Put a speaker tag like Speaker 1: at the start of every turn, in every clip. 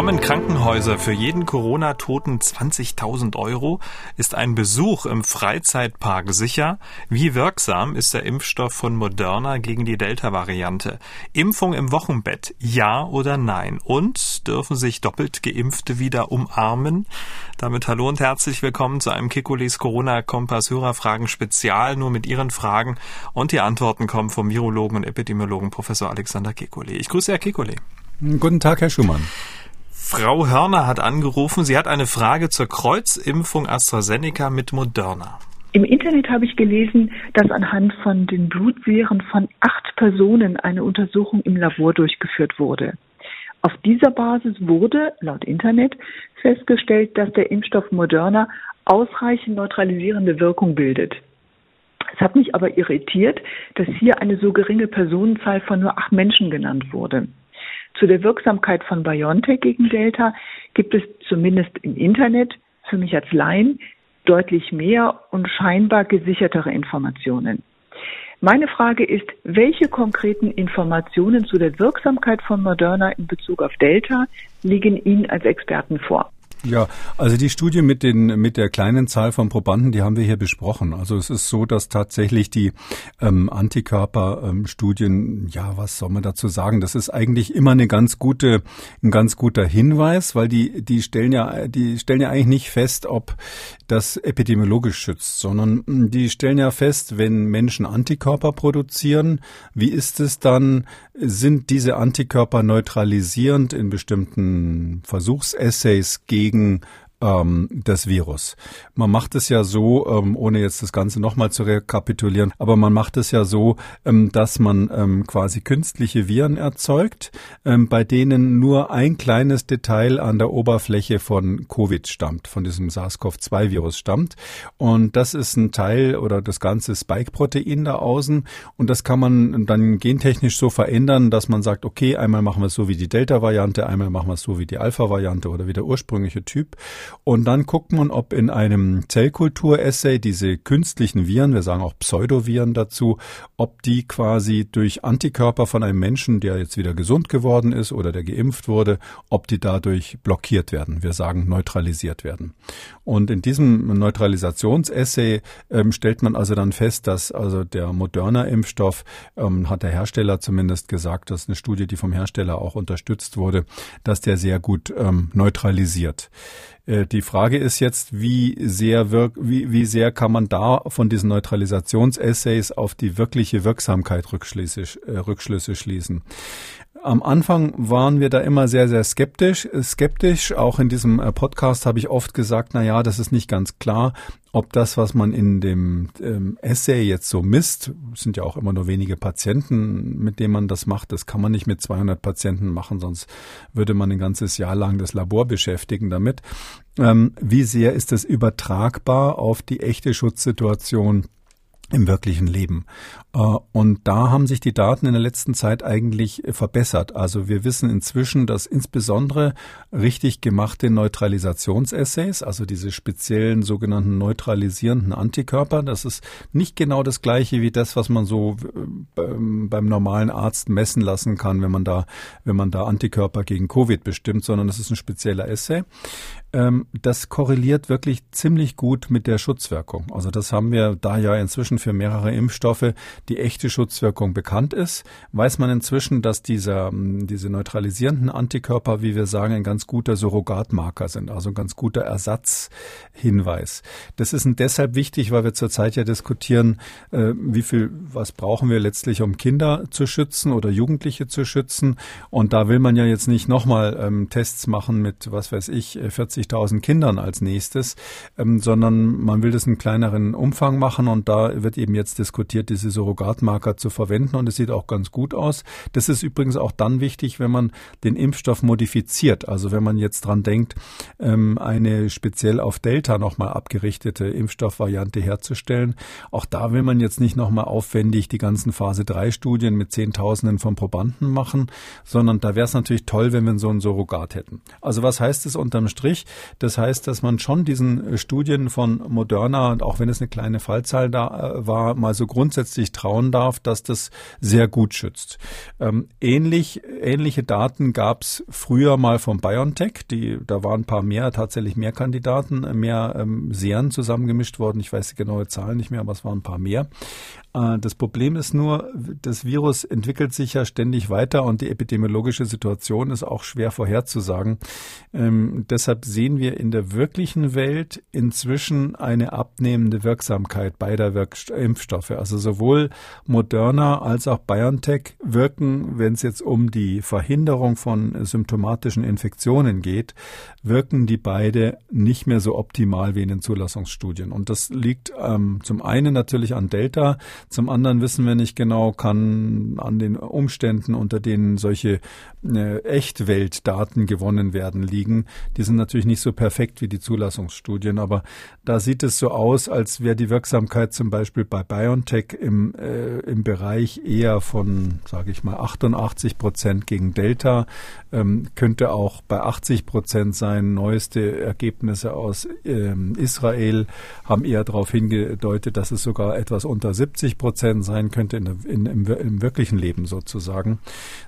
Speaker 1: Bekommen Krankenhäuser für jeden Corona-Toten 20.000 Euro? Ist ein Besuch im Freizeitpark sicher? Wie wirksam ist der Impfstoff von Moderna gegen die Delta-Variante? Impfung im Wochenbett? Ja oder nein? Und dürfen sich doppelt Geimpfte wieder umarmen? Damit hallo und herzlich willkommen zu einem Kikulis Corona-Kompass Hörerfragen Spezial, nur mit Ihren Fragen. Und die Antworten kommen vom Virologen und Epidemiologen Professor Alexander Kekulé. Ich grüße Herr Kekulé.
Speaker 2: Guten Tag, Herr Schumann.
Speaker 1: Frau Hörner hat angerufen. Sie hat eine Frage zur Kreuzimpfung AstraZeneca mit Moderna.
Speaker 3: Im Internet habe ich gelesen, dass anhand von den Blutviren von acht Personen eine Untersuchung im Labor durchgeführt wurde. Auf dieser Basis wurde, laut Internet, festgestellt, dass der Impfstoff Moderna ausreichend neutralisierende Wirkung bildet. Es hat mich aber irritiert, dass hier eine so geringe Personenzahl von nur acht Menschen genannt wurde. Zu der Wirksamkeit von BioNTech gegen Delta gibt es zumindest im Internet für mich als Laien deutlich mehr und scheinbar gesichertere Informationen. Meine Frage ist, welche konkreten Informationen zu der Wirksamkeit von Moderna in Bezug auf Delta liegen Ihnen als Experten vor?
Speaker 2: Ja, also die Studie mit den mit der kleinen Zahl von Probanden, die haben wir hier besprochen. Also es ist so, dass tatsächlich die ähm, Antikörperstudien, ähm, ja, was soll man dazu sagen? Das ist eigentlich immer eine ganz gute, ein ganz guter Hinweis, weil die die stellen ja die stellen ja eigentlich nicht fest, ob das epidemiologisch schützt, sondern hm, die stellen ja fest, wenn Menschen Antikörper produzieren, wie ist es dann? Sind diese Antikörper neutralisierend in bestimmten Versuchsessays gegen gegen ähm, das Virus. Man macht es ja so, ähm, ohne jetzt das Ganze nochmal zu rekapitulieren, aber man macht es ja so, ähm, dass man ähm, quasi künstliche Viren erzeugt, ähm, bei denen nur ein kleines Detail an der Oberfläche von Covid stammt, von diesem SARS-CoV-2-Virus stammt. Und das ist ein Teil oder das ganze Spike-Protein da außen. Und das kann man dann gentechnisch so verändern, dass man sagt, okay, einmal machen wir es so wie die Delta-Variante, einmal machen wir es so wie die Alpha-Variante oder wie der ursprüngliche Typ. Und dann guckt man, ob in einem Zellkultur-Essay diese künstlichen Viren, wir sagen auch Pseudoviren dazu, ob die quasi durch Antikörper von einem Menschen, der jetzt wieder gesund geworden ist oder der geimpft wurde, ob die dadurch blockiert werden. Wir sagen neutralisiert werden. Und in diesem Neutralisationsessay ähm, stellt man also dann fest, dass also der moderner Impfstoff, ähm, hat der Hersteller zumindest gesagt, dass eine Studie, die vom Hersteller auch unterstützt wurde, dass der sehr gut ähm, neutralisiert. Äh, die Frage ist jetzt, wie sehr, wirk wie, wie sehr kann man da von diesen Neutralisationsessays auf die wirkliche Wirksamkeit Rückschlüsse, äh, Rückschlüsse schließen. Am Anfang waren wir da immer sehr, sehr skeptisch. Skeptisch. Auch in diesem äh, Podcast habe ich oft gesagt, na ja, das ist nicht ganz klar, ob das, was man in dem ähm, Essay jetzt so misst, sind ja auch immer nur wenige Patienten, mit denen man das macht. Das kann man nicht mit 200 Patienten machen, sonst würde man ein ganzes Jahr lang das Labor beschäftigen damit. Ähm, wie sehr ist das übertragbar auf die echte Schutzsituation? Im wirklichen Leben. Äh, und da haben sich die Daten in der letzten Zeit eigentlich verbessert. Also wir wissen inzwischen, dass insbesondere richtig gemachte Neutralisationsessays, also diese speziellen sogenannten neutralisierenden Antikörper, das ist nicht genau das gleiche wie das, was man so äh, beim normalen Arzt messen lassen kann, wenn man da, wenn man da Antikörper gegen Covid bestimmt, sondern das ist ein spezieller Essay ähm, das korreliert wirklich ziemlich gut mit der Schutzwirkung. Also das haben wir da ja inzwischen für mehrere Impfstoffe die echte Schutzwirkung bekannt ist, weiß man inzwischen, dass dieser, diese neutralisierenden Antikörper, wie wir sagen, ein ganz guter Surrogatmarker sind, also ein ganz guter Ersatzhinweis. Das ist deshalb wichtig, weil wir zurzeit ja diskutieren, äh, wie viel, was brauchen wir letztlich, um Kinder zu schützen oder Jugendliche zu schützen. Und da will man ja jetzt nicht nochmal ähm, Tests machen mit, was weiß ich, 40.000 Kindern als nächstes, ähm, sondern man will das in kleineren Umfang machen und da wird eben jetzt diskutiert, diese Surrogatmarker zu verwenden und es sieht auch ganz gut aus. Das ist übrigens auch dann wichtig, wenn man den Impfstoff modifiziert. Also wenn man jetzt dran denkt, ähm, eine speziell auf Delta nochmal abgerichtete Impfstoffvariante herzustellen. Auch da will man jetzt nicht nochmal aufwendig die ganzen Phase 3 Studien mit Zehntausenden von Probanden machen, sondern da wäre es natürlich toll, wenn wir so ein Surrogat hätten. Also was heißt es unterm Strich? Das heißt, dass man schon diesen Studien von Moderna, auch wenn es eine kleine Fallzahl da äh, war, mal so grundsätzlich trauen darf, dass das sehr gut schützt. Ähm, ähnlich, ähnliche Daten gab es früher mal von BioNTech. Die, da waren ein paar mehr, tatsächlich mehr Kandidaten, mehr ähm, Serien zusammengemischt worden. Ich weiß die genaue Zahl nicht mehr, aber es waren ein paar mehr. Äh, das Problem ist nur, das Virus entwickelt sich ja ständig weiter und die epidemiologische Situation ist auch schwer vorherzusagen. Ähm, deshalb sehen wir in der wirklichen Welt inzwischen eine abnehmende Wirksamkeit beider Wirk Impfstoffe. Also sowohl Moderna als auch BioNTech wirken, wenn es jetzt um die Verhinderung von symptomatischen Infektionen geht, wirken die beide nicht mehr so optimal wie in den Zulassungsstudien. Und das liegt ähm, zum einen natürlich an Delta, zum anderen wissen wir nicht genau, kann an den Umständen, unter denen solche äh, Echtweltdaten gewonnen werden, liegen. Die sind natürlich nicht so perfekt wie die Zulassungsstudien, aber da sieht es so aus, als wäre die Wirksamkeit zum Beispiel bei BioNTech im, äh, im Bereich eher von, sage ich mal, 88 Prozent gegen Delta, ähm, könnte auch bei 80 Prozent sein. Neueste Ergebnisse aus ähm, Israel haben eher darauf hingedeutet, dass es sogar etwas unter 70 Prozent sein könnte in, in, im, im wirklichen Leben sozusagen,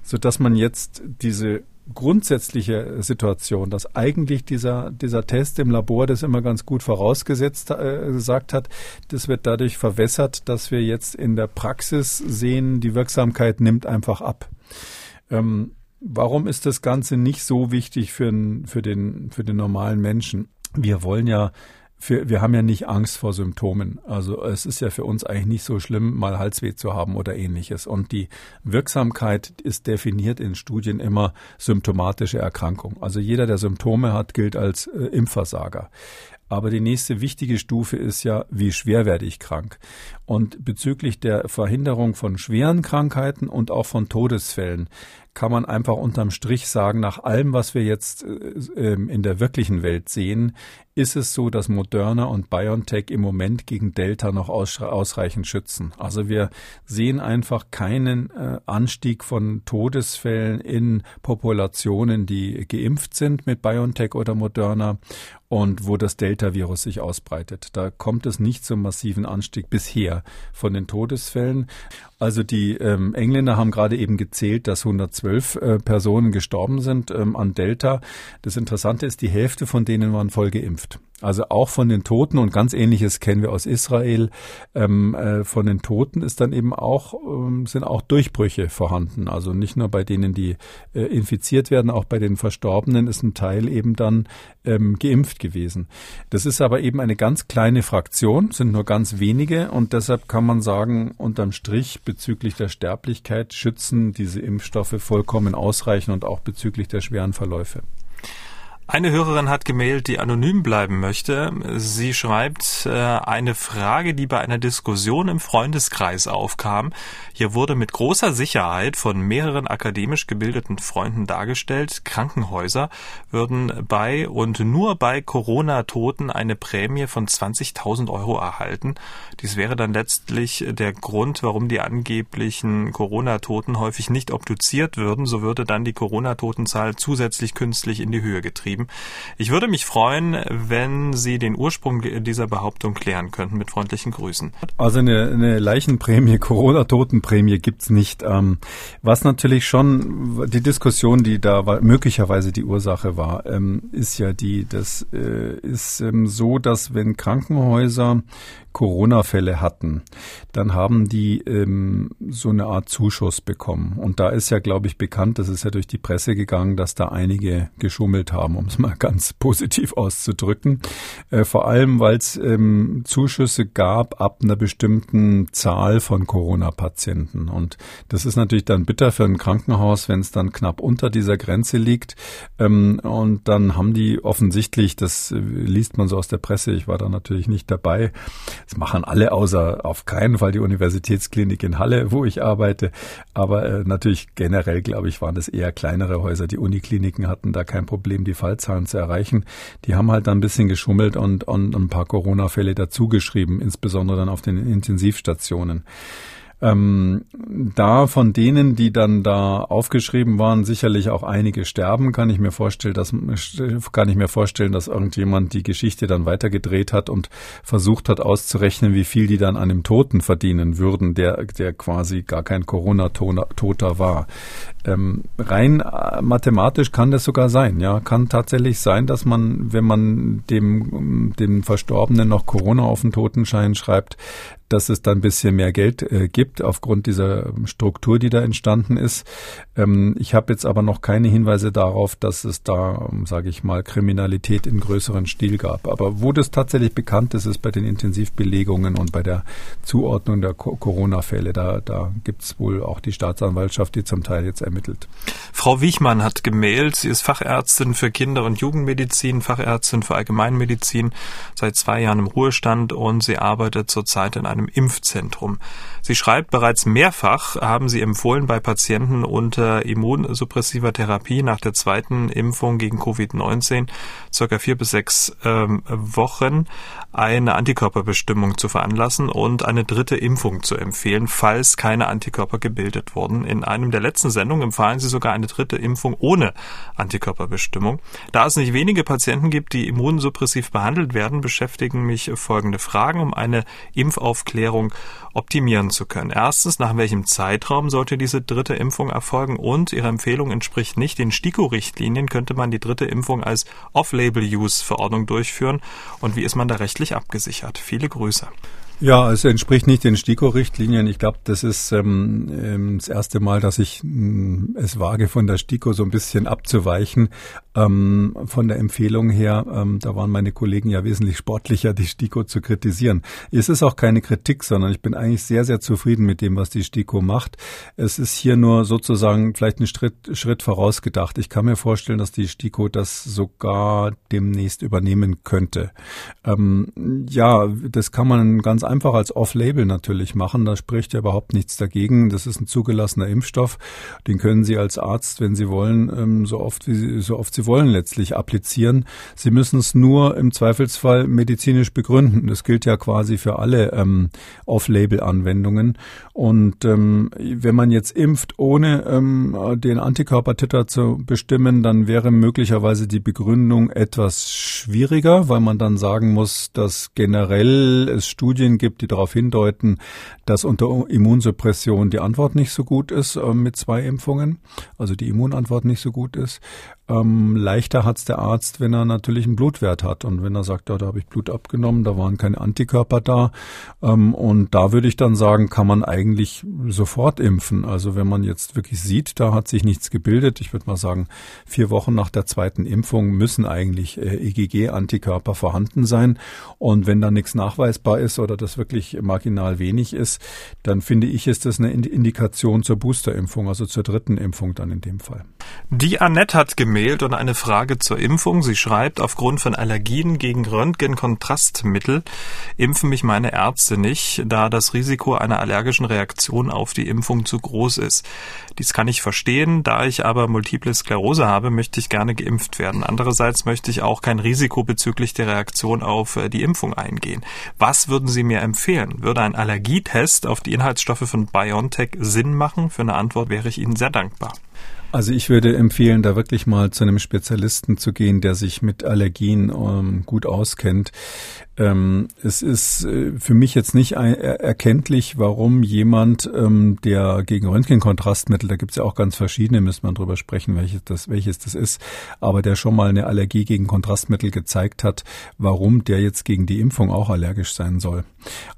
Speaker 2: so dass man jetzt diese grundsätzliche Situation, dass eigentlich dieser, dieser Test im Labor das immer ganz gut vorausgesetzt äh, gesagt hat, das wird dadurch verwässert, dass wir jetzt in der Praxis sehen, die Wirksamkeit nimmt einfach ab. Ähm, warum ist das Ganze nicht so wichtig für, für, den, für den normalen Menschen? Wir wollen ja für, wir haben ja nicht Angst vor Symptomen. Also es ist ja für uns eigentlich nicht so schlimm, mal Halsweh zu haben oder ähnliches. Und die Wirksamkeit ist definiert in Studien immer symptomatische Erkrankung. Also jeder, der Symptome hat, gilt als äh, Impfversager. Aber die nächste wichtige Stufe ist ja, wie schwer werde ich krank? Und bezüglich der Verhinderung von schweren Krankheiten und auch von Todesfällen kann man einfach unterm Strich sagen, nach allem, was wir jetzt äh, ähm, in der wirklichen Welt sehen, ist es so, dass Moderna und BioNTech im Moment gegen Delta noch ausreichend schützen. Also wir sehen einfach keinen äh, Anstieg von Todesfällen in Populationen, die geimpft sind mit BioNTech oder Moderna und wo das Delta-Virus sich ausbreitet. Da kommt es nicht zum massiven Anstieg bisher von den Todesfällen. Also die ähm, Engländer haben gerade eben gezählt, dass 112 äh, Personen gestorben sind ähm, an Delta. Das Interessante ist, die Hälfte von denen waren voll geimpft. Also auch von den Toten und ganz ähnliches kennen wir aus Israel. Ähm, äh, von den Toten ist dann eben auch ähm, sind auch Durchbrüche vorhanden. Also nicht nur bei denen, die äh, infiziert werden, auch bei den Verstorbenen ist ein Teil eben dann ähm, geimpft gewesen. Das ist aber eben eine ganz kleine Fraktion, sind nur ganz wenige und deshalb kann man sagen, unterm Strich bezüglich der Sterblichkeit schützen diese Impfstoffe vollkommen ausreichend und auch bezüglich der schweren Verläufe.
Speaker 1: Eine Hörerin hat gemailt, die anonym bleiben möchte. Sie schreibt äh, eine Frage, die bei einer Diskussion im Freundeskreis aufkam. Hier wurde mit großer Sicherheit von mehreren akademisch gebildeten Freunden dargestellt, Krankenhäuser würden bei und nur bei Corona-Toten eine Prämie von 20.000 Euro erhalten. Dies wäre dann letztlich der Grund, warum die angeblichen Corona-Toten häufig nicht obduziert würden. So würde dann die Corona-Totenzahl zusätzlich künstlich in die Höhe getrieben geschrieben. Ich würde mich freuen, wenn Sie den Ursprung dieser Behauptung klären könnten. Mit freundlichen Grüßen.
Speaker 2: Also eine, eine Leichenprämie, Corona-Totenprämie gibt's nicht. Ähm, was natürlich schon die Diskussion, die da war, möglicherweise die Ursache war, ähm, ist ja die, das äh, ist ähm, so, dass wenn Krankenhäuser Corona-Fälle hatten, dann haben die ähm, so eine Art Zuschuss bekommen. Und da ist ja, glaube ich, bekannt, das ist ja durch die Presse gegangen, dass da einige geschummelt haben, um es mal ganz positiv auszudrücken. Äh, vor allem, weil es ähm, Zuschüsse gab ab einer bestimmten Zahl von Corona-Patienten. Und das ist natürlich dann bitter für ein Krankenhaus, wenn es dann knapp unter dieser Grenze liegt. Ähm, und dann haben die offensichtlich, das äh, liest man so aus der Presse, ich war da natürlich nicht dabei, das machen alle außer auf keinen Fall die Universitätsklinik in Halle, wo ich arbeite. Aber äh, natürlich generell, glaube ich, waren das eher kleinere Häuser. Die Unikliniken hatten da kein Problem, die Fallzahlen zu erreichen. Die haben halt da ein bisschen geschummelt und, und ein paar Corona-Fälle dazugeschrieben, insbesondere dann auf den Intensivstationen. Ähm, da von denen, die dann da aufgeschrieben waren, sicherlich auch einige sterben, kann ich mir vorstellen, dass kann ich mir vorstellen, dass irgendjemand die Geschichte dann weitergedreht hat und versucht hat auszurechnen, wie viel die dann an dem Toten verdienen würden, der der quasi gar kein Corona-Toter war. Ähm, rein äh, mathematisch kann das sogar sein, ja, kann tatsächlich sein, dass man, wenn man dem dem Verstorbenen noch Corona auf den Totenschein schreibt, dass es dann ein bisschen mehr Geld äh, gibt aufgrund dieser Struktur, die da entstanden ist. Ähm, ich habe jetzt aber noch keine Hinweise darauf, dass es da, ähm, sage ich mal, Kriminalität in größeren Stil gab. Aber wo das tatsächlich bekannt ist, ist bei den Intensivbelegungen und bei der Zuordnung der Corona-Fälle. Da, da gibt es wohl auch die Staatsanwaltschaft, die zum Teil jetzt ermittelt.
Speaker 1: Frau Wiechmann hat gemeldet, sie ist Fachärztin für Kinder- und Jugendmedizin, Fachärztin für Allgemeinmedizin, seit zwei Jahren im Ruhestand und sie arbeitet zurzeit in einem einem Impfzentrum. Sie schreibt, bereits mehrfach haben sie empfohlen, bei Patienten unter immunsuppressiver Therapie nach der zweiten Impfung gegen Covid-19 circa vier bis sechs ähm, Wochen eine Antikörperbestimmung zu veranlassen und eine dritte Impfung zu empfehlen, falls keine Antikörper gebildet wurden. In einem der letzten Sendungen empfahlen sie sogar eine dritte Impfung ohne Antikörperbestimmung. Da es nicht wenige Patienten gibt, die immunsuppressiv behandelt werden, beschäftigen mich folgende Fragen, um eine Impfaufklärung optimieren zu können. Erstens, nach welchem Zeitraum sollte diese dritte Impfung erfolgen? Und Ihre Empfehlung entspricht nicht den STIKO-Richtlinien. Könnte man die dritte Impfung als Off-Label-Use-Verordnung durchführen? Und wie ist man da rechtlich abgesichert? Viele Grüße.
Speaker 2: Ja, es entspricht nicht den STIKO-Richtlinien. Ich glaube, das ist ähm, ähm, das erste Mal, dass ich ähm, es wage, von der STIKO so ein bisschen abzuweichen. Ähm, von der Empfehlung her, ähm, da waren meine Kollegen ja wesentlich sportlicher, die STIKO zu kritisieren. Es ist auch keine Kritik, sondern ich bin eigentlich sehr, sehr zufrieden mit dem, was die STIKO macht. Es ist hier nur sozusagen vielleicht ein Schritt, Schritt vorausgedacht. Ich kann mir vorstellen, dass die STIKO das sogar demnächst übernehmen könnte. Ähm, ja, das kann man ganz einfach als Off-Label natürlich machen. Da spricht ja überhaupt nichts dagegen. Das ist ein zugelassener Impfstoff. Den können Sie als Arzt, wenn Sie wollen, ähm, so oft wie Sie, so oft Sie wollen, letztlich applizieren. Sie müssen es nur im Zweifelsfall medizinisch begründen. Das gilt ja quasi für alle ähm, Off-Label-Anwendungen. Und ähm, wenn man jetzt impft, ohne ähm, den Antikörpertitter zu bestimmen, dann wäre möglicherweise die Begründung etwas schwieriger, weil man dann sagen muss, dass generell es Studien gibt, die darauf hindeuten, dass unter Immunsuppression die Antwort nicht so gut ist äh, mit zwei Impfungen, also die Immunantwort nicht so gut ist. Ähm, leichter hat's der Arzt, wenn er natürlich einen Blutwert hat und wenn er sagt, ja, da habe ich Blut abgenommen, da waren keine Antikörper da. Ähm, und da würde ich dann sagen, kann man eigentlich sofort impfen. Also wenn man jetzt wirklich sieht, da hat sich nichts gebildet, ich würde mal sagen, vier Wochen nach der zweiten Impfung müssen eigentlich äh, EGG-Antikörper vorhanden sein. Und wenn da nichts nachweisbar ist oder das wirklich marginal wenig ist, dann finde ich, ist das eine Indikation zur Boosterimpfung, also zur dritten Impfung dann in dem Fall.
Speaker 1: Die Annette hat gemailt und eine Frage zur Impfung. Sie schreibt, aufgrund von Allergien gegen Röntgenkontrastmittel impfen mich meine Ärzte nicht, da das Risiko einer allergischen Reaktion auf die Impfung zu groß ist. Dies kann ich verstehen, da ich aber multiple Sklerose habe, möchte ich gerne geimpft werden. Andererseits möchte ich auch kein Risiko bezüglich der Reaktion auf äh, die Impfung eingehen. Was würden Sie mir empfehlen? Würde ein Allergietest auf die Inhaltsstoffe von BioNTech Sinn machen? Für eine Antwort wäre ich Ihnen sehr dankbar.
Speaker 2: Also ich würde empfehlen, da wirklich mal zu einem Spezialisten zu gehen, der sich mit Allergien ähm, gut auskennt. Ähm, es ist äh, für mich jetzt nicht erkenntlich, warum jemand, ähm, der gegen Röntgenkontrastmittel, da gibt es ja auch ganz verschiedene, müsste man drüber sprechen, welches das, welches das ist, aber der schon mal eine Allergie gegen Kontrastmittel gezeigt hat, warum der jetzt gegen die Impfung auch allergisch sein soll.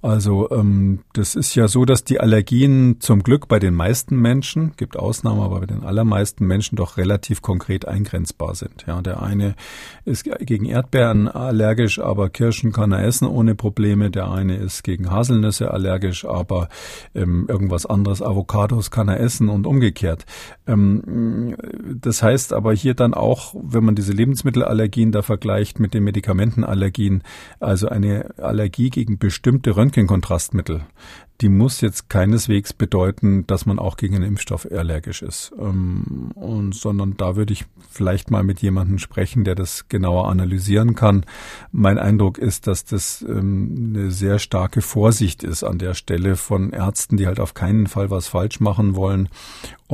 Speaker 2: Also ähm, das ist ja so, dass die Allergien zum Glück bei den meisten Menschen, gibt Ausnahmen, aber bei den allermeisten Menschen doch relativ konkret eingrenzbar sind. Ja, der eine ist gegen Erdbeeren allergisch, aber Kirschen kann kann er essen ohne Probleme. Der eine ist gegen Haselnüsse allergisch, aber ähm, irgendwas anderes, Avocados kann er essen und umgekehrt. Ähm, das heißt aber hier dann auch, wenn man diese Lebensmittelallergien da vergleicht mit den Medikamentenallergien, also eine Allergie gegen bestimmte Röntgenkontrastmittel, die muss jetzt keineswegs bedeuten, dass man auch gegen einen Impfstoff allergisch ist. Ähm, und, sondern da würde ich vielleicht mal mit jemandem sprechen, der das genauer analysieren kann. Mein Eindruck ist, dass das ähm, eine sehr starke Vorsicht ist an der Stelle von Ärzten, die halt auf keinen Fall was falsch machen wollen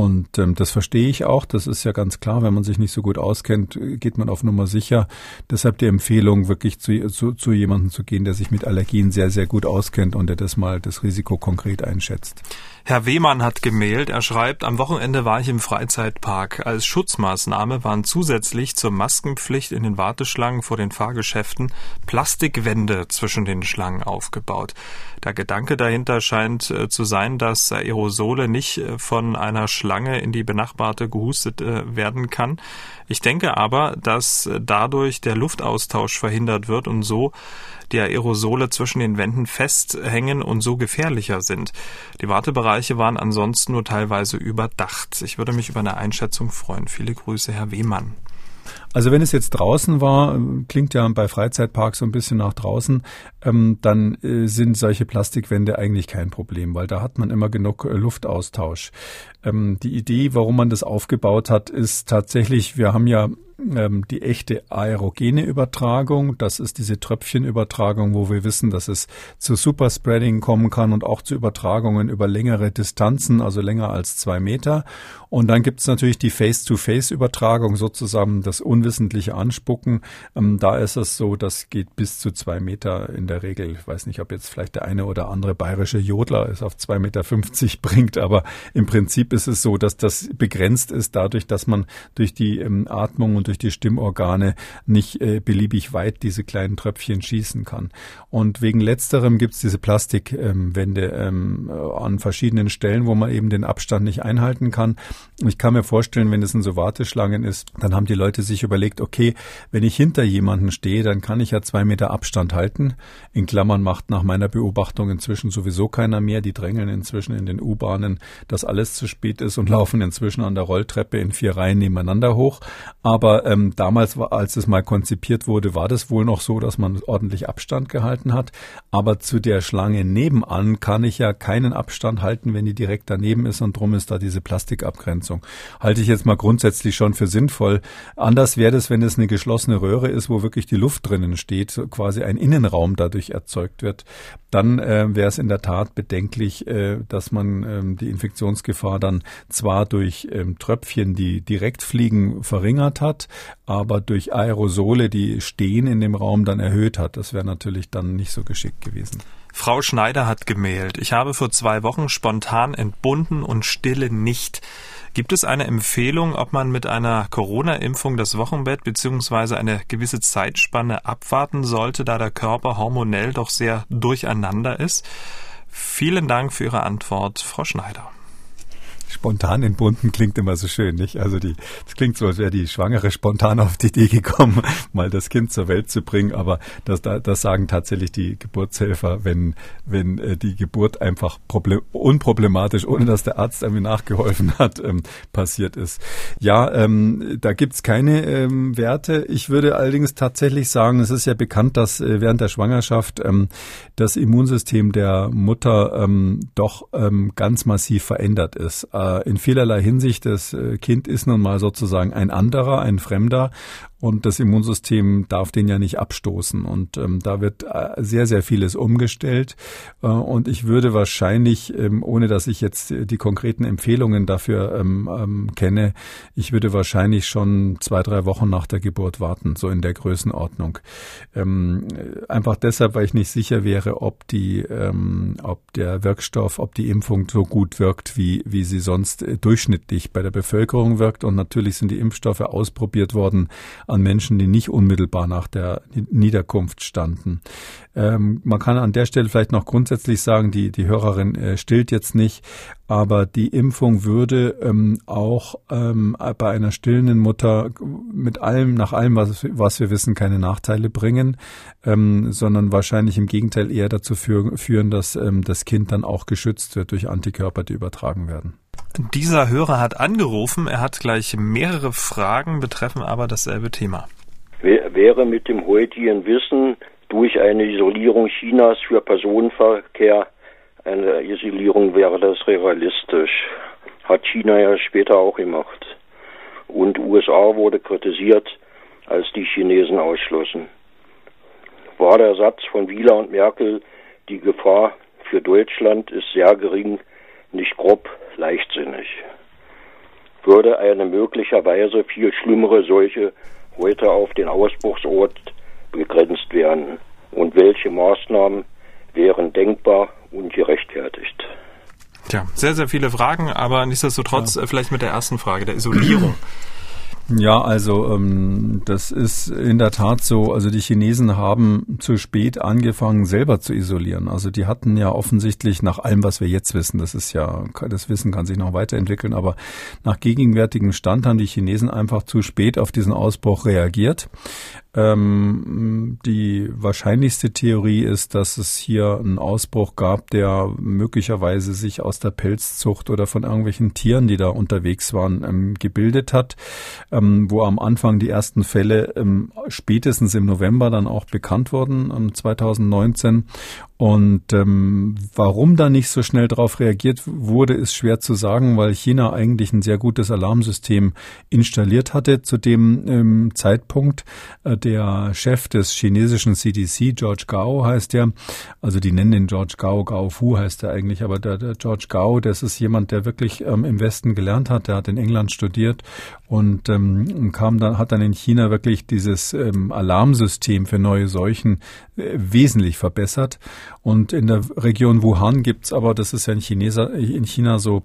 Speaker 2: und ähm, das verstehe ich auch. Das ist ja ganz klar. Wenn man sich nicht so gut auskennt, geht man auf Nummer sicher. Deshalb die Empfehlung, wirklich zu, zu, zu jemandem zu gehen, der sich mit Allergien sehr, sehr gut auskennt und der das mal das Risiko konkret einschätzt.
Speaker 1: Herr Wehmann hat gemailt. Er schreibt, am Wochenende war ich im Freizeitpark. Als Schutzmaßnahme waren zusätzlich zur Maskenpflicht in den Warteschlangen vor den Fahrgeschäften Plastikwände zwischen den Schlangen aufgebaut. Der Gedanke dahinter scheint äh, zu sein, dass Aerosole nicht äh, von einer Schlange in die benachbarte gehustet äh, werden kann. Ich denke aber, dass dadurch der Luftaustausch verhindert wird und so die Aerosole zwischen den Wänden festhängen und so gefährlicher sind. Die Wartebereiche waren ansonsten nur teilweise überdacht. Ich würde mich über eine Einschätzung freuen. Viele Grüße, Herr Wehmann.
Speaker 2: Also wenn es jetzt draußen war, klingt ja bei Freizeitparks so ein bisschen nach draußen, ähm, dann äh, sind solche Plastikwände eigentlich kein Problem, weil da hat man immer genug äh, Luftaustausch. Ähm, die Idee, warum man das aufgebaut hat, ist tatsächlich, wir haben ja ähm, die echte aerogene Übertragung. Das ist diese Tröpfchenübertragung, wo wir wissen, dass es zu Superspreading kommen kann und auch zu Übertragungen über längere Distanzen, also länger als zwei Meter. Und dann gibt es natürlich die Face-to-Face-Übertragung, sozusagen das unwissentliche Anspucken. Ähm, da ist es so, das geht bis zu zwei Meter in der Regel. Ich weiß nicht, ob jetzt vielleicht der eine oder andere bayerische Jodler es auf zwei Meter fünfzig bringt, aber im Prinzip ist es so, dass das begrenzt ist dadurch, dass man durch die ähm, Atmung und durch die Stimmorgane nicht äh, beliebig weit diese kleinen Tröpfchen schießen kann. Und wegen letzterem gibt es diese Plastikwände ähm, ähm, an verschiedenen Stellen, wo man eben den Abstand nicht einhalten kann. Ich kann mir vorstellen, wenn es in so Warteschlangen ist, dann haben die Leute sich überlegt, okay, wenn ich hinter jemanden stehe, dann kann ich ja zwei Meter Abstand halten. In Klammern macht nach meiner Beobachtung inzwischen sowieso keiner mehr. Die drängeln inzwischen in den U-Bahnen, dass alles zu spät ist und laufen inzwischen an der Rolltreppe in vier Reihen nebeneinander hoch. Aber ähm, damals, als es mal konzipiert wurde, war das wohl noch so, dass man ordentlich Abstand gehalten hat. Aber zu der Schlange nebenan kann ich ja keinen Abstand halten, wenn die direkt daneben ist und drum ist da diese Plastikabgrenzung. Halte ich jetzt mal grundsätzlich schon für sinnvoll. Anders wäre das, wenn es eine geschlossene Röhre ist, wo wirklich die Luft drinnen steht, quasi ein Innenraum dadurch erzeugt wird. Dann äh, wäre es in der Tat bedenklich, äh, dass man ähm, die Infektionsgefahr dann zwar durch ähm, Tröpfchen, die direkt fliegen, verringert hat, aber durch Aerosole, die stehen in dem Raum, dann erhöht hat. Das wäre natürlich dann nicht so geschickt gewesen.
Speaker 1: Frau Schneider hat gemailt. Ich habe vor zwei Wochen spontan entbunden und stille nicht. Gibt es eine Empfehlung, ob man mit einer Corona-Impfung das Wochenbett bzw. eine gewisse Zeitspanne abwarten sollte, da der Körper hormonell doch sehr durcheinander ist? Vielen Dank für Ihre Antwort, Frau Schneider
Speaker 2: spontan entbunden klingt immer so schön, nicht? Also die, das klingt so, als wäre die Schwangere spontan auf die Idee gekommen, mal das Kind zur Welt zu bringen, aber das, das sagen tatsächlich die Geburtshelfer, wenn, wenn äh, die Geburt einfach problem, unproblematisch, ohne dass der Arzt irgendwie nachgeholfen hat, ähm, passiert ist. Ja, ähm, da gibt's keine ähm, Werte. Ich würde allerdings tatsächlich sagen, es ist ja bekannt, dass äh, während der Schwangerschaft ähm, das Immunsystem der Mutter ähm, doch ähm, ganz massiv verändert ist. Äh, in vielerlei Hinsicht, das äh, Kind ist nun mal sozusagen ein anderer, ein Fremder und das Immunsystem darf den ja nicht abstoßen. Und ähm, da wird äh, sehr, sehr vieles umgestellt. Äh, und ich würde wahrscheinlich, ähm, ohne dass ich jetzt die konkreten Empfehlungen dafür ähm, ähm, kenne, ich würde wahrscheinlich schon zwei, drei Wochen nach der Geburt warten, so in der Größenordnung. Ähm, einfach deshalb, weil ich nicht sicher wäre, ob die, ähm, ob der Wirkstoff, ob die Impfung so gut wirkt, wie, wie sie sonst äh, durchschnittlich bei der Bevölkerung wirkt. Und natürlich sind die Impfstoffe ausprobiert worden an Menschen, die nicht unmittelbar nach der Niederkunft standen. Ähm, man kann an der Stelle vielleicht noch grundsätzlich sagen, die, die Hörerin äh, stillt jetzt nicht, aber die Impfung würde ähm, auch ähm, bei einer stillenden Mutter mit allem, nach allem, was, was wir wissen, keine Nachteile bringen, ähm, sondern wahrscheinlich im Gegenteil eher dazu führen, führen dass ähm, das Kind dann auch geschützt wird durch Antikörper, die übertragen werden.
Speaker 1: Dieser Hörer hat angerufen. Er hat gleich mehrere Fragen, betreffen aber dasselbe Thema.
Speaker 4: Wäre mit dem heutigen Wissen durch eine Isolierung Chinas für Personenverkehr eine Isolierung wäre das realistisch. Hat China ja später auch gemacht. Und USA wurde kritisiert, als die Chinesen ausschlossen. War der Satz von Wieler und Merkel, die Gefahr für Deutschland ist sehr gering, nicht grob leichtsinnig. Würde eine möglicherweise viel schlimmere Seuche heute auf den Ausbruchsort begrenzt werden? Und welche Maßnahmen wären denkbar und gerechtfertigt?
Speaker 1: Tja, sehr, sehr viele Fragen, aber nichtsdestotrotz ja. Äh, vielleicht mit der ersten Frage, der Isolierung.
Speaker 2: Ja, also ähm, das ist in der Tat so. Also die Chinesen haben zu spät angefangen, selber zu isolieren. Also die hatten ja offensichtlich nach allem, was wir jetzt wissen, das ist ja, das Wissen kann sich noch weiterentwickeln, aber nach gegenwärtigem Stand haben die Chinesen einfach zu spät auf diesen Ausbruch reagiert. Ähm, die wahrscheinlichste Theorie ist, dass es hier einen Ausbruch gab, der möglicherweise sich aus der Pelzzucht oder von irgendwelchen Tieren, die da unterwegs waren, ähm, gebildet hat, ähm, wo am Anfang die ersten Fälle ähm, spätestens im November dann auch bekannt wurden, 2019. Und ähm, warum da nicht so schnell darauf reagiert wurde, ist schwer zu sagen, weil China eigentlich ein sehr gutes Alarmsystem installiert hatte zu dem ähm, Zeitpunkt. Äh, der Chef des chinesischen CDC, George Gao heißt der, also die nennen ihn George Gao, Gao Fu heißt er eigentlich, aber der, der George Gao, das ist jemand, der wirklich ähm, im Westen gelernt hat, der hat in England studiert und ähm, kam dann, hat dann in China wirklich dieses ähm, Alarmsystem für neue Seuchen äh, wesentlich verbessert. Und in der Region Wuhan gibt's aber, das ist ja in, Chineser, in China so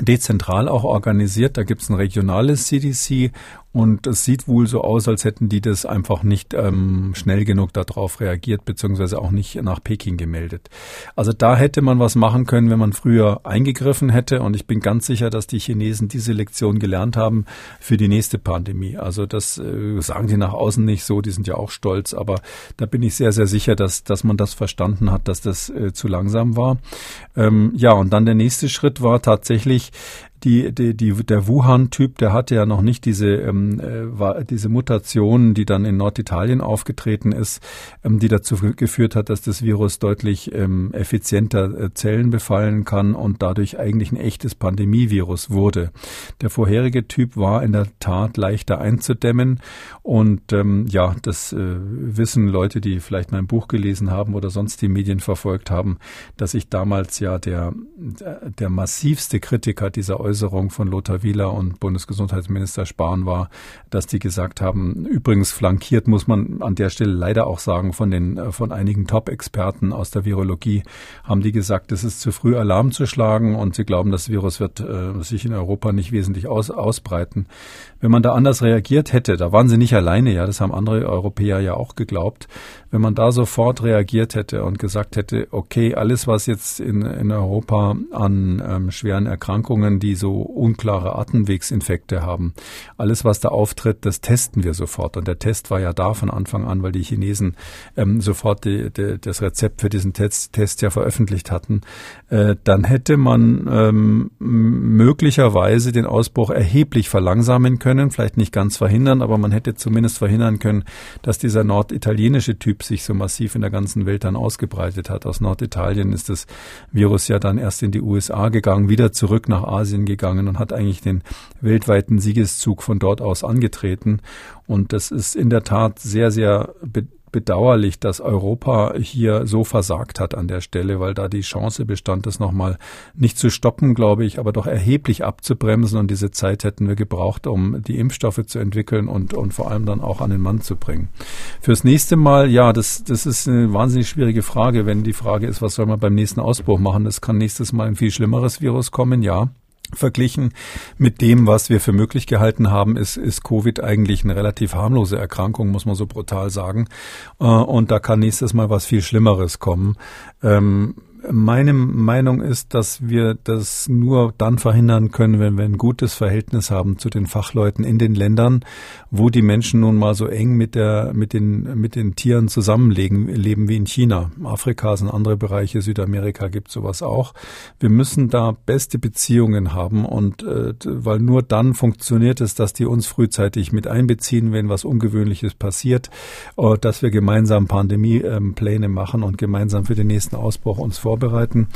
Speaker 2: dezentral auch organisiert. Da gibt's ein regionales CDC und es sieht wohl so aus, als hätten die das einfach nicht ähm, schnell genug darauf reagiert, beziehungsweise auch nicht nach Peking gemeldet. Also da hätte man was machen können, wenn man früher eingegriffen hätte. Und ich bin ganz sicher, dass die Chinesen diese Lektion gelernt haben für die nächste Pandemie. Also das äh, sagen die nach außen nicht so, die sind ja auch stolz, aber da bin ich sehr, sehr sicher, dass, dass man das verstanden hat, dass das äh, zu langsam war. Ähm, ja, und dann der nächste Schritt war tatsächlich, die, die, die, der Wuhan-Typ, der hatte ja noch nicht diese, ähm, äh, war, diese Mutation, die dann in Norditalien aufgetreten ist, ähm, die dazu geführt hat, dass das Virus deutlich ähm, effizienter äh, Zellen befallen kann und dadurch eigentlich ein echtes Pandemievirus wurde. Der vorherige Typ war in der Tat leichter einzudämmen und ähm, ja, das äh, wissen Leute, die vielleicht mein Buch gelesen haben oder sonst die Medien verfolgt haben, dass ich damals ja der, der massivste Kritiker dieser Äußerung von Lothar Wieler und Bundesgesundheitsminister Spahn war, dass die gesagt haben, übrigens flankiert muss man an der Stelle leider auch sagen von den äh, von einigen Top-Experten aus der Virologie, haben die gesagt, es ist zu früh Alarm zu schlagen und sie glauben, das Virus wird äh, sich in Europa nicht wesentlich aus, ausbreiten. Wenn man da anders reagiert hätte, da waren sie nicht alleine, ja, das haben andere Europäer ja auch geglaubt, wenn man da sofort reagiert hätte und gesagt hätte, okay, alles, was jetzt in, in Europa an ähm, schweren Erkrankungen, die so unklare Atemwegsinfekte haben, alles, was da auftritt, das testen wir sofort. Und der Test war ja da von Anfang an, weil die Chinesen ähm, sofort die, die, das Rezept für diesen Test, Test ja veröffentlicht hatten. Äh, dann hätte man ähm, möglicherweise den Ausbruch erheblich verlangsamen können, vielleicht nicht ganz verhindern, aber man hätte zumindest verhindern können, dass dieser norditalienische Typ sich so massiv in der ganzen Welt dann ausgebreitet hat. Aus Norditalien ist das Virus ja dann erst in die USA gegangen, wieder zurück nach Asien gegangen und hat eigentlich den weltweiten Siegeszug von dort aus angetreten. Und das ist in der Tat sehr, sehr bedauerlich, dass Europa hier so versagt hat an der Stelle, weil da die Chance bestand, das nochmal nicht zu stoppen, glaube ich, aber doch erheblich abzubremsen. Und diese Zeit hätten wir gebraucht, um die Impfstoffe zu entwickeln und, und vor allem dann auch an den Mann zu bringen. Fürs nächste Mal, ja, das, das ist eine wahnsinnig schwierige Frage, wenn die Frage ist, was soll man beim nächsten Ausbruch machen? Das kann nächstes Mal ein viel schlimmeres Virus kommen, ja. Verglichen mit dem, was wir für möglich gehalten haben, ist, ist Covid eigentlich eine relativ harmlose Erkrankung, muss man so brutal sagen. Äh, und da kann nächstes Mal was viel Schlimmeres kommen. Ähm, meine Meinung ist, dass wir das nur dann verhindern können, wenn wir ein gutes Verhältnis haben zu den Fachleuten in den Ländern, wo die Menschen nun mal so eng mit der, mit den, mit den Tieren zusammenlegen, leben wie in China. Afrika sind andere Bereiche, Südamerika gibt sowas auch. Wir müssen da beste Beziehungen haben und, äh, weil nur dann funktioniert es, dass die uns frühzeitig mit einbeziehen, wenn was Ungewöhnliches passiert, äh, dass wir gemeinsam Pandemiepläne machen und gemeinsam für den nächsten Ausbruch uns vor vorbereiten.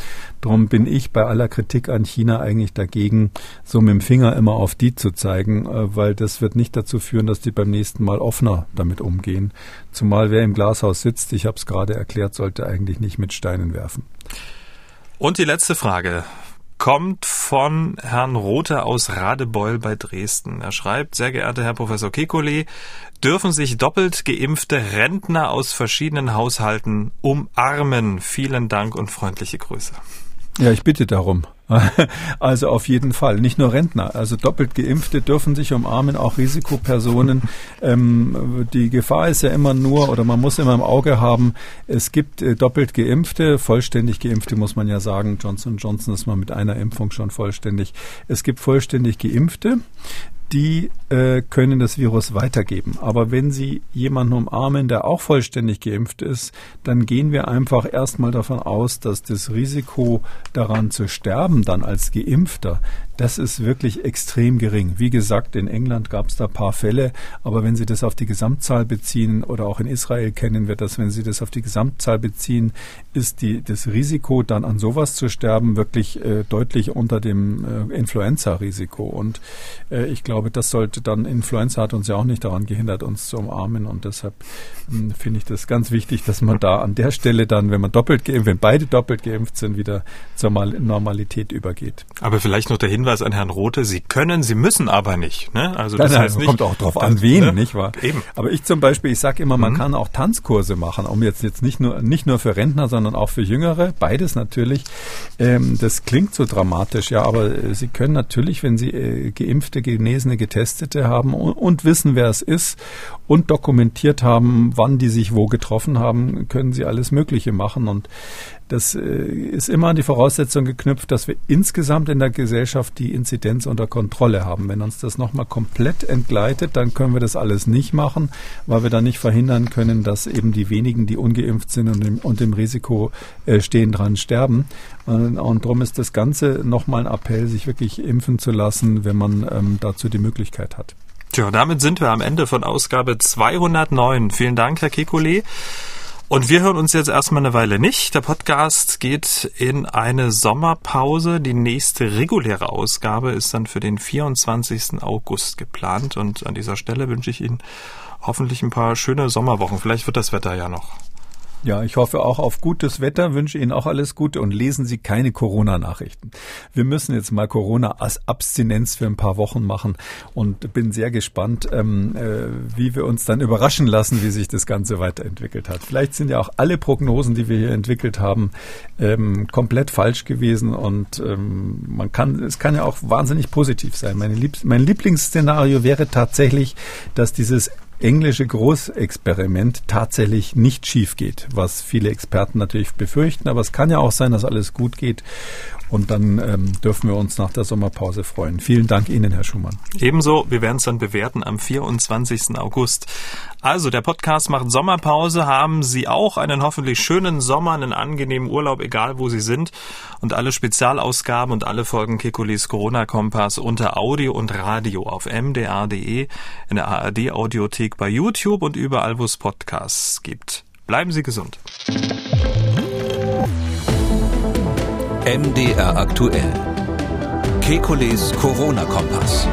Speaker 2: Darum bin ich bei aller Kritik an China eigentlich dagegen, so mit dem Finger immer auf die zu zeigen, äh, weil das wird nicht dazu führen, dass die beim nächsten Mal offener damit umgehen. Zumal wer im Glashaus sitzt, ich habe es gerade erklärt, sollte eigentlich nicht mit Steinen werfen.
Speaker 1: Und die letzte Frage kommt von Herrn Rothe aus Radebeul bei Dresden. Er schreibt, sehr geehrter Herr Professor Kekulé, dürfen sich doppelt geimpfte Rentner aus verschiedenen Haushalten umarmen. Vielen Dank und freundliche Grüße.
Speaker 2: Ja, ich bitte darum. Also auf jeden Fall. Nicht nur Rentner. Also doppelt Geimpfte dürfen sich umarmen, auch Risikopersonen. Ähm, die Gefahr ist ja immer nur, oder man muss immer im Auge haben, es gibt äh, doppelt Geimpfte, vollständig Geimpfte muss man ja sagen. Johnson Johnson ist mal mit einer Impfung schon vollständig. Es gibt vollständig Geimpfte die äh, können das Virus weitergeben. Aber wenn Sie jemanden umarmen, der auch vollständig geimpft ist, dann gehen wir einfach erstmal davon aus, dass das Risiko daran zu sterben dann als Geimpfter, das ist wirklich extrem gering. Wie gesagt, in England gab es da paar Fälle, aber wenn Sie das auf die Gesamtzahl beziehen oder auch in Israel kennen wir das, wenn Sie das auf die Gesamtzahl beziehen, ist die, das Risiko dann an sowas zu sterben wirklich äh, deutlich unter dem äh, Influenza-Risiko. Und äh, ich glaube, das sollte dann, Influenza hat uns ja auch nicht daran gehindert, uns zu umarmen und deshalb hm, finde ich das ganz wichtig, dass man da an der Stelle dann, wenn man doppelt geimpft, wenn beide doppelt geimpft sind, wieder zur Normalität übergeht.
Speaker 1: Aber vielleicht noch dahin Hinweis an Herrn Rote, Sie können, Sie müssen aber nicht. Ne?
Speaker 2: Also das nein, heißt nicht, kommt auch drauf an, wen, ne? nicht wahr?
Speaker 1: Eben.
Speaker 2: Aber ich zum Beispiel, ich sage immer, man mhm. kann auch Tanzkurse machen, um jetzt jetzt nicht nur nicht nur für Rentner, sondern auch für Jüngere, beides natürlich. Ähm, das klingt so dramatisch, ja, aber äh, Sie können natürlich, wenn Sie äh, geimpfte, genesene, getestete haben und, und wissen, wer es ist und dokumentiert haben, wann die sich wo getroffen haben, können Sie alles Mögliche machen und das äh, ist immer an die Voraussetzung geknüpft, dass wir insgesamt in der Gesellschaft die Inzidenz unter Kontrolle haben. Wenn uns das nochmal komplett entgleitet, dann können wir das alles nicht machen, weil wir dann nicht verhindern können, dass eben die wenigen, die ungeimpft sind und im, und im Risiko äh, stehen, dran sterben. Und, und darum ist das Ganze nochmal ein Appell, sich wirklich impfen zu lassen, wenn man ähm, dazu die Möglichkeit hat.
Speaker 1: Tja, damit sind wir am Ende von Ausgabe 209. Vielen Dank, Herr Kekulé. Und wir hören uns jetzt erstmal eine Weile nicht. Der Podcast geht in eine Sommerpause. Die nächste reguläre Ausgabe ist dann für den 24. August geplant. Und an dieser Stelle wünsche ich Ihnen hoffentlich ein paar schöne Sommerwochen. Vielleicht wird das Wetter ja noch.
Speaker 2: Ja, ich hoffe auch auf gutes Wetter, wünsche Ihnen auch alles Gute und lesen Sie keine Corona-Nachrichten. Wir müssen jetzt mal Corona als Abstinenz für ein paar Wochen machen und bin sehr gespannt, ähm, äh, wie wir uns dann überraschen lassen, wie sich das Ganze weiterentwickelt hat. Vielleicht sind ja auch alle Prognosen, die wir hier entwickelt haben, ähm, komplett falsch gewesen und ähm, man kann, es kann ja auch wahnsinnig positiv sein. Lieb mein Lieblingsszenario wäre tatsächlich, dass dieses englische Großexperiment tatsächlich nicht schief geht, was viele Experten natürlich befürchten. Aber es kann ja auch sein, dass alles gut geht. Und dann ähm, dürfen wir uns nach der Sommerpause freuen. Vielen Dank Ihnen, Herr Schumann.
Speaker 1: Ebenso, wir werden es dann bewerten am 24. August. Also, der Podcast macht Sommerpause. Haben Sie auch einen hoffentlich schönen Sommer, einen angenehmen Urlaub, egal wo Sie sind. Und alle Spezialausgaben und alle Folgen Kekulis Corona-Kompass unter Audio und Radio auf mdr.de, in der ARD-Audiothek bei YouTube und überall, wo es Podcasts gibt. Bleiben Sie gesund.
Speaker 5: MDR aktuell. Kekules Corona-Kompass.